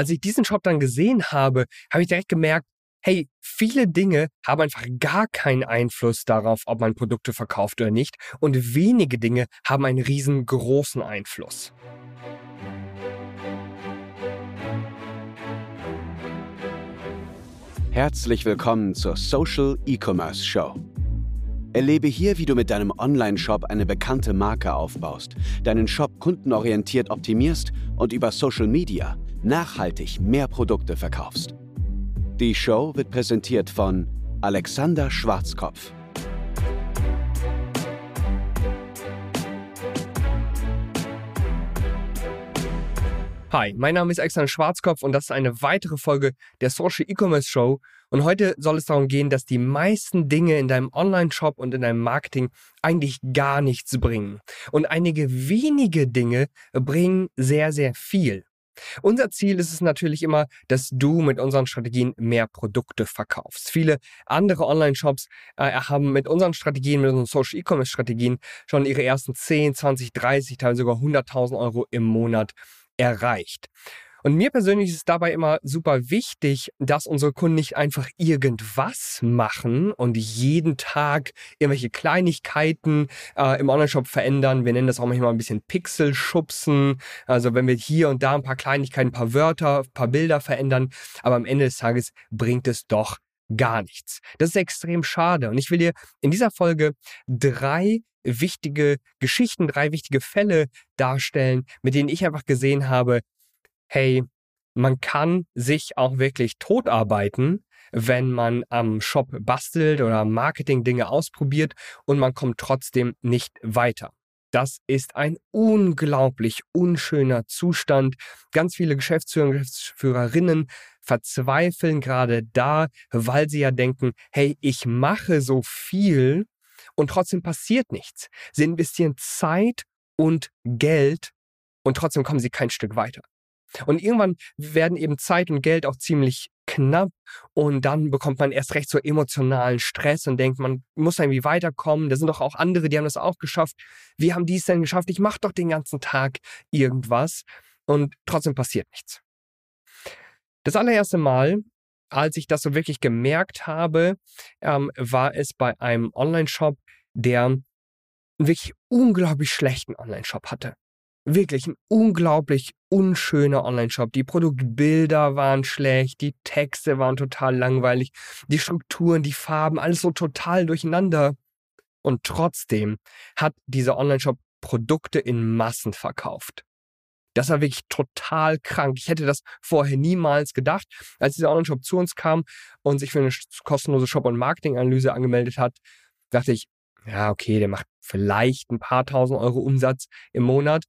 als ich diesen Shop dann gesehen habe, habe ich direkt gemerkt, hey, viele Dinge haben einfach gar keinen Einfluss darauf, ob man Produkte verkauft oder nicht. Und wenige Dinge haben einen riesengroßen Einfluss. Herzlich willkommen zur Social E-Commerce Show. Erlebe hier, wie du mit deinem Online-Shop eine bekannte Marke aufbaust, deinen Shop kundenorientiert optimierst und über Social Media nachhaltig mehr Produkte verkaufst. Die Show wird präsentiert von Alexander Schwarzkopf. Hi, mein Name ist Alexander Schwarzkopf und das ist eine weitere Folge der Social E-Commerce Show. Und heute soll es darum gehen, dass die meisten Dinge in deinem Online-Shop und in deinem Marketing eigentlich gar nichts bringen. Und einige wenige Dinge bringen sehr, sehr viel. Unser Ziel ist es natürlich immer, dass du mit unseren Strategien mehr Produkte verkaufst. Viele andere Online-Shops äh, haben mit unseren Strategien, mit unseren Social E-Commerce-Strategien schon ihre ersten 10, 20, 30, teilweise sogar 100.000 Euro im Monat erreicht. Und mir persönlich ist es dabei immer super wichtig, dass unsere Kunden nicht einfach irgendwas machen und jeden Tag irgendwelche Kleinigkeiten äh, im Online-Shop verändern. Wir nennen das auch manchmal ein bisschen Pixel-Schubsen. Also wenn wir hier und da ein paar Kleinigkeiten, ein paar Wörter, ein paar Bilder verändern. Aber am Ende des Tages bringt es doch gar nichts. Das ist extrem schade. Und ich will dir in dieser Folge drei wichtige Geschichten, drei wichtige Fälle darstellen, mit denen ich einfach gesehen habe, hey, man kann sich auch wirklich totarbeiten, wenn man am Shop bastelt oder Marketing Dinge ausprobiert und man kommt trotzdem nicht weiter. Das ist ein unglaublich unschöner Zustand. Ganz viele Geschäftsführer und Geschäftsführerinnen verzweifeln gerade da, weil sie ja denken, hey, ich mache so viel und trotzdem passiert nichts. Sie investieren Zeit und Geld und trotzdem kommen sie kein Stück weiter. Und irgendwann werden eben Zeit und Geld auch ziemlich knapp und dann bekommt man erst recht so emotionalen Stress und denkt, man muss irgendwie weiterkommen. Da sind doch auch andere, die haben das auch geschafft. Wie haben die es denn geschafft? Ich mache doch den ganzen Tag irgendwas und trotzdem passiert nichts. Das allererste Mal, als ich das so wirklich gemerkt habe, ähm, war es bei einem Online-Shop, der einen wirklich unglaublich schlechten Online-Shop hatte wirklich ein unglaublich unschöner Online-Shop. Die Produktbilder waren schlecht, die Texte waren total langweilig, die Strukturen, die Farben, alles so total durcheinander. Und trotzdem hat dieser Online-Shop Produkte in Massen verkauft. Das war wirklich total krank. Ich hätte das vorher niemals gedacht. Als dieser Online-Shop zu uns kam und sich für eine kostenlose Shop- und Marketing-Analyse angemeldet hat, dachte ich, ja, okay, der macht vielleicht ein paar tausend Euro Umsatz im Monat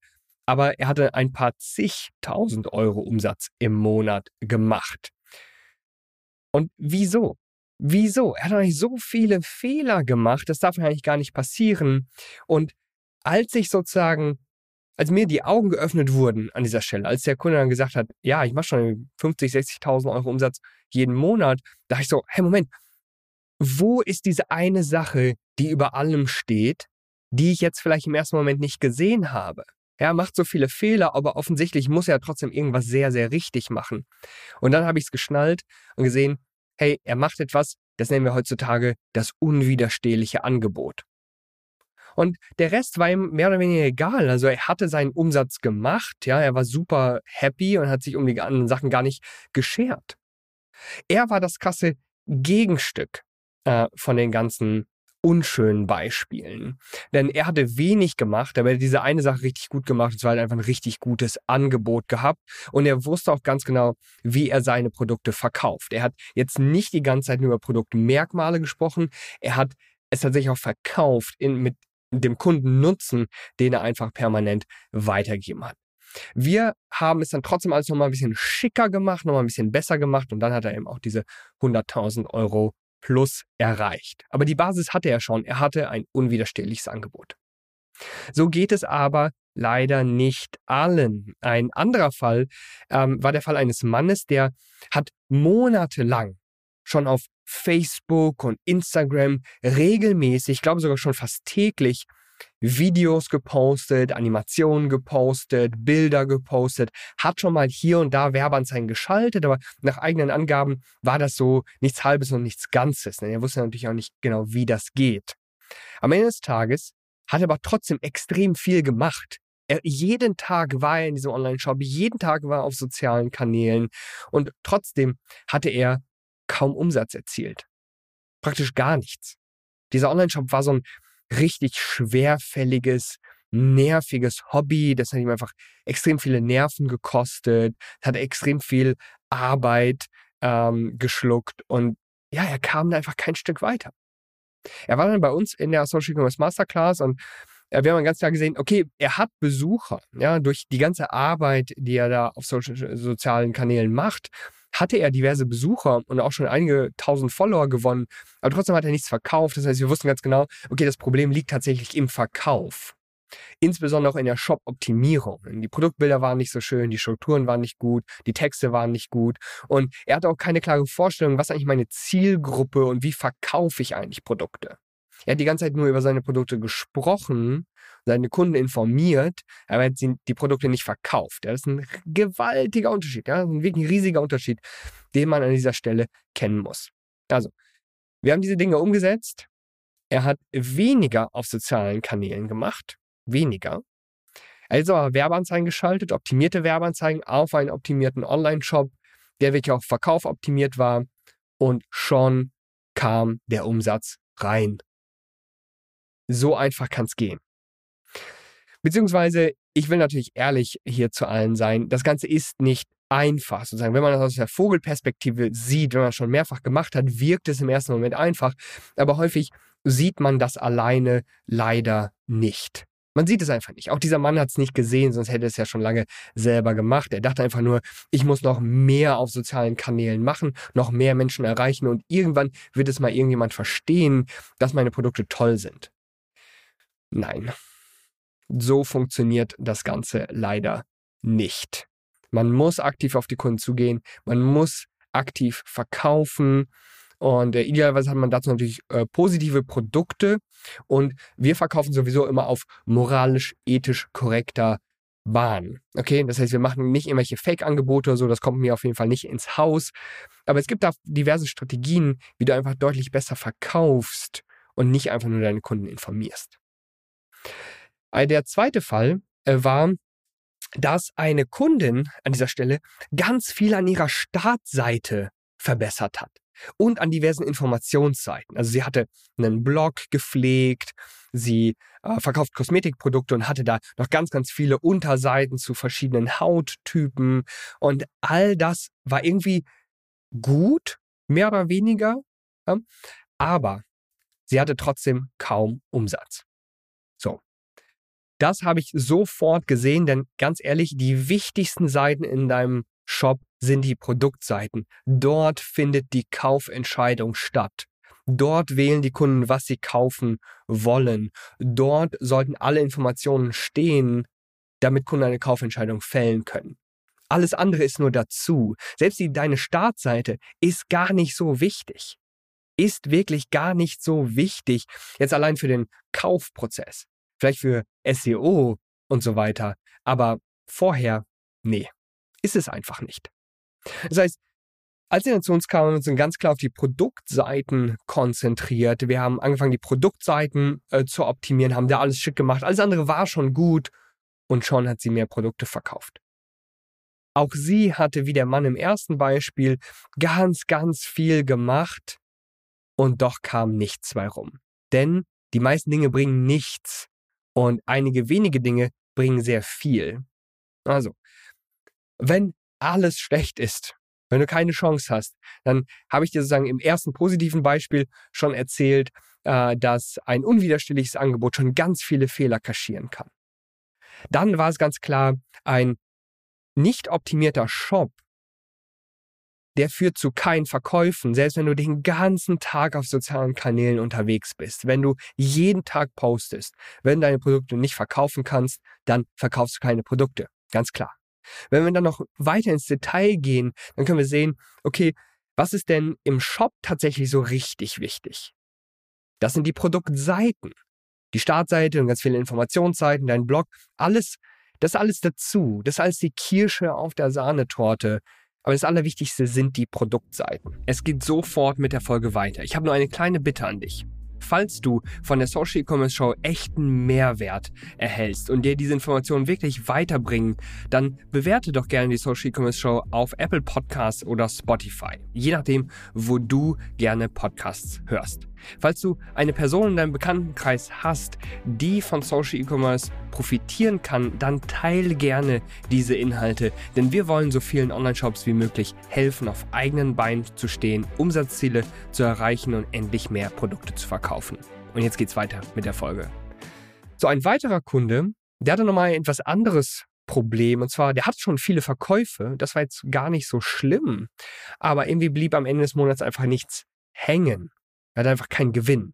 aber er hatte ein paar zigtausend Euro Umsatz im Monat gemacht. Und wieso? Wieso? Er hat eigentlich so viele Fehler gemacht, das darf eigentlich gar nicht passieren. Und als ich sozusagen, als mir die Augen geöffnet wurden an dieser Stelle, als der Kunde dann gesagt hat, ja, ich mache schon 50, 60.000 Euro Umsatz jeden Monat, dachte ich so, hey, Moment, wo ist diese eine Sache, die über allem steht, die ich jetzt vielleicht im ersten Moment nicht gesehen habe? Er macht so viele Fehler, aber offensichtlich muss er trotzdem irgendwas sehr, sehr richtig machen. Und dann habe ich es geschnallt und gesehen, hey, er macht etwas, das nennen wir heutzutage das unwiderstehliche Angebot. Und der Rest war ihm mehr oder weniger egal. Also er hatte seinen Umsatz gemacht, ja, er war super happy und hat sich um die anderen Sachen gar nicht geschert. Er war das krasse Gegenstück äh, von den ganzen unschönen Beispielen. Denn er hatte wenig gemacht, aber er hat diese eine Sache richtig gut gemacht. Es war halt einfach ein richtig gutes Angebot gehabt. Und er wusste auch ganz genau, wie er seine Produkte verkauft. Er hat jetzt nicht die ganze Zeit nur über Produktmerkmale gesprochen. Er hat es tatsächlich auch verkauft in, mit dem Kundennutzen, den er einfach permanent weitergegeben hat. Wir haben es dann trotzdem alles nochmal ein bisschen schicker gemacht, nochmal ein bisschen besser gemacht und dann hat er eben auch diese 100.000 Euro plus erreicht. Aber die Basis hatte er schon. Er hatte ein unwiderstehliches Angebot. So geht es aber leider nicht allen. Ein anderer Fall ähm, war der Fall eines Mannes, der hat monatelang schon auf Facebook und Instagram regelmäßig, ich glaube sogar schon fast täglich, Videos gepostet, Animationen gepostet, Bilder gepostet, hat schon mal hier und da Werbeanzeigen geschaltet, aber nach eigenen Angaben war das so nichts Halbes und nichts Ganzes. Denn er wusste natürlich auch nicht genau, wie das geht. Am Ende des Tages hat er aber trotzdem extrem viel gemacht. Er, jeden Tag war er in diesem Online-Shop, jeden Tag war er auf sozialen Kanälen und trotzdem hatte er kaum Umsatz erzielt. Praktisch gar nichts. Dieser Online-Shop war so ein richtig schwerfälliges, nerviges Hobby. Das hat ihm einfach extrem viele Nerven gekostet, hat extrem viel Arbeit ähm, geschluckt und ja, er kam da einfach kein Stück weiter. Er war dann bei uns in der Social Commerce Masterclass und äh, wir haben ganz klar gesehen, okay, er hat Besucher, ja, durch die ganze Arbeit, die er da auf social, sozialen Kanälen macht, hatte er diverse Besucher und auch schon einige tausend Follower gewonnen, aber trotzdem hat er nichts verkauft. Das heißt, wir wussten ganz genau, okay, das Problem liegt tatsächlich im Verkauf. Insbesondere auch in der Shop-Optimierung. Die Produktbilder waren nicht so schön, die Strukturen waren nicht gut, die Texte waren nicht gut. Und er hatte auch keine klare Vorstellung, was eigentlich meine Zielgruppe und wie verkaufe ich eigentlich Produkte. Er hat die ganze Zeit nur über seine Produkte gesprochen, seine Kunden informiert, aber er hat die Produkte nicht verkauft. Das ist ein gewaltiger Unterschied, ja, ein wirklich riesiger Unterschied, den man an dieser Stelle kennen muss. Also, wir haben diese Dinge umgesetzt. Er hat weniger auf sozialen Kanälen gemacht, weniger. Also aber Werbeanzeigen geschaltet, optimierte Werbeanzeigen auf einen optimierten Online-Shop, der wirklich auf Verkauf optimiert war und schon kam der Umsatz rein. So einfach kann es gehen. Beziehungsweise, ich will natürlich ehrlich hier zu allen sein, das Ganze ist nicht einfach. Sozusagen, wenn man das aus der Vogelperspektive sieht, wenn man es schon mehrfach gemacht hat, wirkt es im ersten Moment einfach. Aber häufig sieht man das alleine leider nicht. Man sieht es einfach nicht. Auch dieser Mann hat es nicht gesehen, sonst hätte es ja schon lange selber gemacht. Er dachte einfach nur, ich muss noch mehr auf sozialen Kanälen machen, noch mehr Menschen erreichen und irgendwann wird es mal irgendjemand verstehen, dass meine Produkte toll sind. Nein, so funktioniert das Ganze leider nicht. Man muss aktiv auf die Kunden zugehen, man muss aktiv verkaufen und äh, idealerweise hat man dazu natürlich äh, positive Produkte und wir verkaufen sowieso immer auf moralisch, ethisch korrekter Bahn. Okay, das heißt, wir machen nicht irgendwelche Fake-Angebote oder so, das kommt mir auf jeden Fall nicht ins Haus. Aber es gibt da diverse Strategien, wie du einfach deutlich besser verkaufst und nicht einfach nur deine Kunden informierst. Äh, der zweite Fall äh, war, dass eine Kundin an dieser Stelle ganz viel an ihrer Startseite verbessert hat und an diversen Informationsseiten. Also sie hatte einen Blog gepflegt, sie äh, verkauft Kosmetikprodukte und hatte da noch ganz, ganz viele Unterseiten zu verschiedenen Hauttypen und all das war irgendwie gut, mehr oder weniger, ja? aber sie hatte trotzdem kaum Umsatz. Das habe ich sofort gesehen, denn ganz ehrlich, die wichtigsten Seiten in deinem Shop sind die Produktseiten. Dort findet die Kaufentscheidung statt. Dort wählen die Kunden, was sie kaufen wollen. Dort sollten alle Informationen stehen, damit Kunden eine Kaufentscheidung fällen können. Alles andere ist nur dazu. Selbst die, deine Startseite ist gar nicht so wichtig. Ist wirklich gar nicht so wichtig. Jetzt allein für den Kaufprozess vielleicht für SEO und so weiter. Aber vorher, nee, ist es einfach nicht. Das heißt, als wir zu uns kamen, uns ganz klar auf die Produktseiten konzentriert. Wir haben angefangen, die Produktseiten äh, zu optimieren, haben da alles schick gemacht. Alles andere war schon gut und schon hat sie mehr Produkte verkauft. Auch sie hatte, wie der Mann im ersten Beispiel, ganz, ganz viel gemacht und doch kam nichts bei rum. Denn die meisten Dinge bringen nichts, und einige wenige Dinge bringen sehr viel. Also, wenn alles schlecht ist, wenn du keine Chance hast, dann habe ich dir sozusagen im ersten positiven Beispiel schon erzählt, äh, dass ein unwiderstehliches Angebot schon ganz viele Fehler kaschieren kann. Dann war es ganz klar, ein nicht optimierter Shop der führt zu keinen Verkäufen, selbst wenn du den ganzen Tag auf sozialen Kanälen unterwegs bist. Wenn du jeden Tag postest, wenn deine Produkte nicht verkaufen kannst, dann verkaufst du keine Produkte. Ganz klar. Wenn wir dann noch weiter ins Detail gehen, dann können wir sehen, okay, was ist denn im Shop tatsächlich so richtig wichtig? Das sind die Produktseiten. die Startseite und ganz viele Informationsseiten, dein Blog, alles, das alles dazu. Das ist alles die Kirsche auf der Sahnetorte. Aber das Allerwichtigste sind die Produktseiten. Es geht sofort mit der Folge weiter. Ich habe nur eine kleine Bitte an dich. Falls du von der Social E-Commerce Show echten Mehrwert erhältst und dir diese Informationen wirklich weiterbringen, dann bewerte doch gerne die Social E-Commerce Show auf Apple Podcasts oder Spotify, je nachdem, wo du gerne Podcasts hörst. Falls du eine Person in deinem Bekanntenkreis hast, die von Social E-Commerce profitieren kann, dann teile gerne diese Inhalte, denn wir wollen so vielen Online-Shops wie möglich helfen, auf eigenen Beinen zu stehen, Umsatzziele zu erreichen und endlich mehr Produkte zu verkaufen. Und jetzt geht's weiter mit der Folge. So, ein weiterer Kunde, der hatte nochmal etwas anderes Problem. Und zwar, der hat schon viele Verkäufe. Das war jetzt gar nicht so schlimm. Aber irgendwie blieb am Ende des Monats einfach nichts hängen. Er hat einfach keinen Gewinn.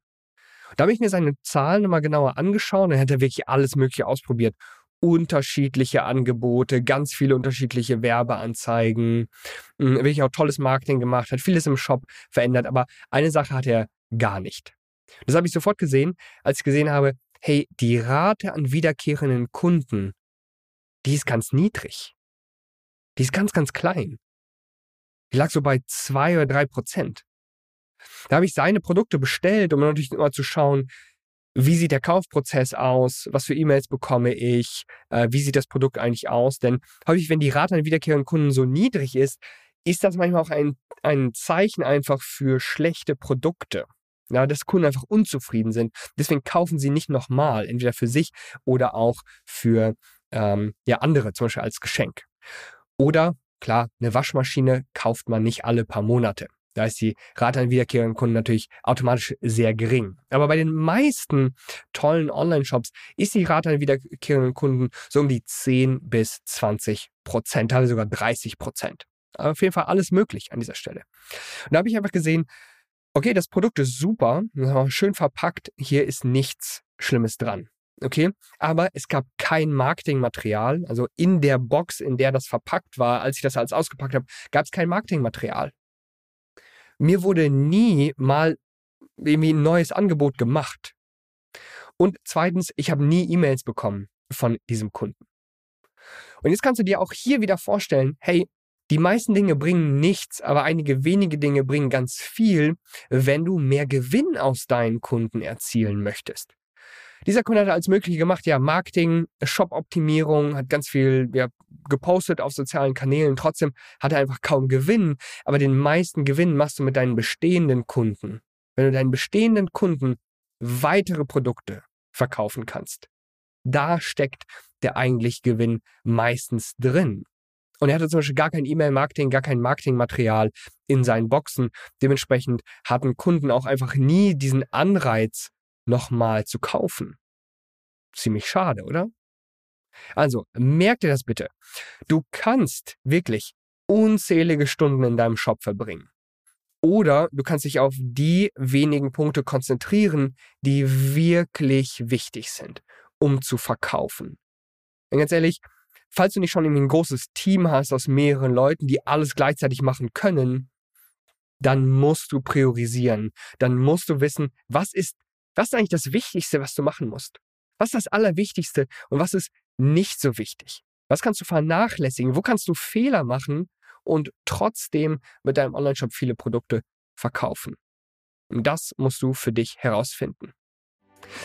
Da habe ich mir seine Zahlen nochmal genauer angeschaut dann hat er wirklich alles Mögliche ausprobiert. Unterschiedliche Angebote, ganz viele unterschiedliche Werbeanzeigen, hm, wirklich auch tolles Marketing gemacht, hat vieles im Shop verändert, aber eine Sache hat er gar nicht. Das habe ich sofort gesehen, als ich gesehen habe, hey, die Rate an wiederkehrenden Kunden, die ist ganz niedrig. Die ist ganz, ganz klein. Die lag so bei zwei oder drei Prozent. Da habe ich seine Produkte bestellt, um natürlich immer zu schauen, wie sieht der Kaufprozess aus, was für E-Mails bekomme ich, äh, wie sieht das Produkt eigentlich aus. Denn häufig, wenn die Rate an wiederkehrenden Kunden so niedrig ist, ist das manchmal auch ein, ein Zeichen einfach für schlechte Produkte. Ja, dass Kunden einfach unzufrieden sind. Deswegen kaufen sie nicht nochmal, entweder für sich oder auch für ähm, ja, andere, zum Beispiel als Geschenk. Oder, klar, eine Waschmaschine kauft man nicht alle paar Monate. Da ist die Rate an wiederkehrenden Kunden natürlich automatisch sehr gering. Aber bei den meisten tollen Online-Shops ist die Rate an wiederkehrenden Kunden so um die 10 bis 20 Prozent, teilweise sogar 30 Prozent. Aber auf jeden Fall alles möglich an dieser Stelle. Und da habe ich einfach gesehen, okay, das Produkt ist super, schön verpackt, hier ist nichts Schlimmes dran. Okay, aber es gab kein Marketingmaterial. Also in der Box, in der das verpackt war, als ich das alles ausgepackt habe, gab es kein Marketingmaterial mir wurde nie mal irgendwie ein neues Angebot gemacht. Und zweitens, ich habe nie E-Mails bekommen von diesem Kunden. Und jetzt kannst du dir auch hier wieder vorstellen, hey, die meisten Dinge bringen nichts, aber einige wenige Dinge bringen ganz viel, wenn du mehr Gewinn aus deinen Kunden erzielen möchtest. Dieser Kunde hat als möglich gemacht, ja, Marketing, Shop-Optimierung, hat ganz viel ja, gepostet auf sozialen Kanälen. Trotzdem hat er einfach kaum Gewinn. Aber den meisten Gewinn machst du mit deinen bestehenden Kunden. Wenn du deinen bestehenden Kunden weitere Produkte verkaufen kannst. Da steckt der eigentliche Gewinn meistens drin. Und er hatte zum Beispiel gar kein E-Mail-Marketing, gar kein Marketingmaterial in seinen Boxen. Dementsprechend hatten Kunden auch einfach nie diesen Anreiz, nochmal zu kaufen. Ziemlich schade, oder? Also, merk dir das bitte. Du kannst wirklich unzählige Stunden in deinem Shop verbringen. Oder du kannst dich auf die wenigen Punkte konzentrieren, die wirklich wichtig sind, um zu verkaufen. Und ganz ehrlich, falls du nicht schon ein großes Team hast aus mehreren Leuten, die alles gleichzeitig machen können, dann musst du priorisieren. Dann musst du wissen, was ist was ist eigentlich das Wichtigste, was du machen musst? Was ist das Allerwichtigste und was ist nicht so wichtig? Was kannst du vernachlässigen? Wo kannst du Fehler machen und trotzdem mit deinem Online-Shop viele Produkte verkaufen? Und das musst du für dich herausfinden.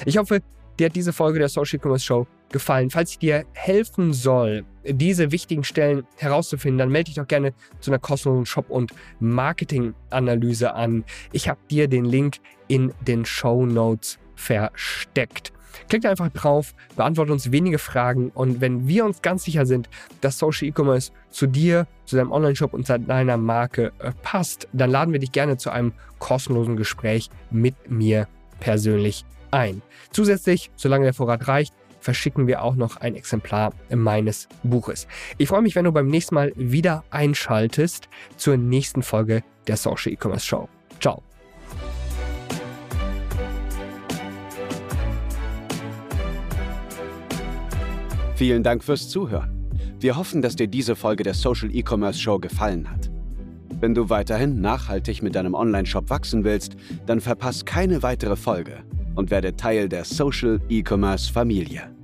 Ich hoffe, dir hat diese Folge der Social Commerce Show gefallen. Falls ich dir helfen soll, diese wichtigen Stellen herauszufinden, dann melde dich doch gerne zu einer kostenlosen Shop- und Marketing-Analyse an. Ich habe dir den Link in den Show Notes versteckt. Klick einfach drauf, beantworte uns wenige Fragen und wenn wir uns ganz sicher sind, dass Social E-Commerce zu dir, zu deinem Online-Shop und zu deiner Marke äh, passt, dann laden wir dich gerne zu einem kostenlosen Gespräch mit mir persönlich ein. Zusätzlich, solange der Vorrat reicht, verschicken wir auch noch ein Exemplar meines Buches. Ich freue mich, wenn du beim nächsten Mal wieder einschaltest zur nächsten Folge der Social E-Commerce Show. Ciao. Vielen Dank fürs Zuhören. Wir hoffen, dass dir diese Folge der Social E-Commerce Show gefallen hat. Wenn du weiterhin nachhaltig mit deinem Online-Shop wachsen willst, dann verpass keine weitere Folge und werde Teil der Social E-Commerce Familie.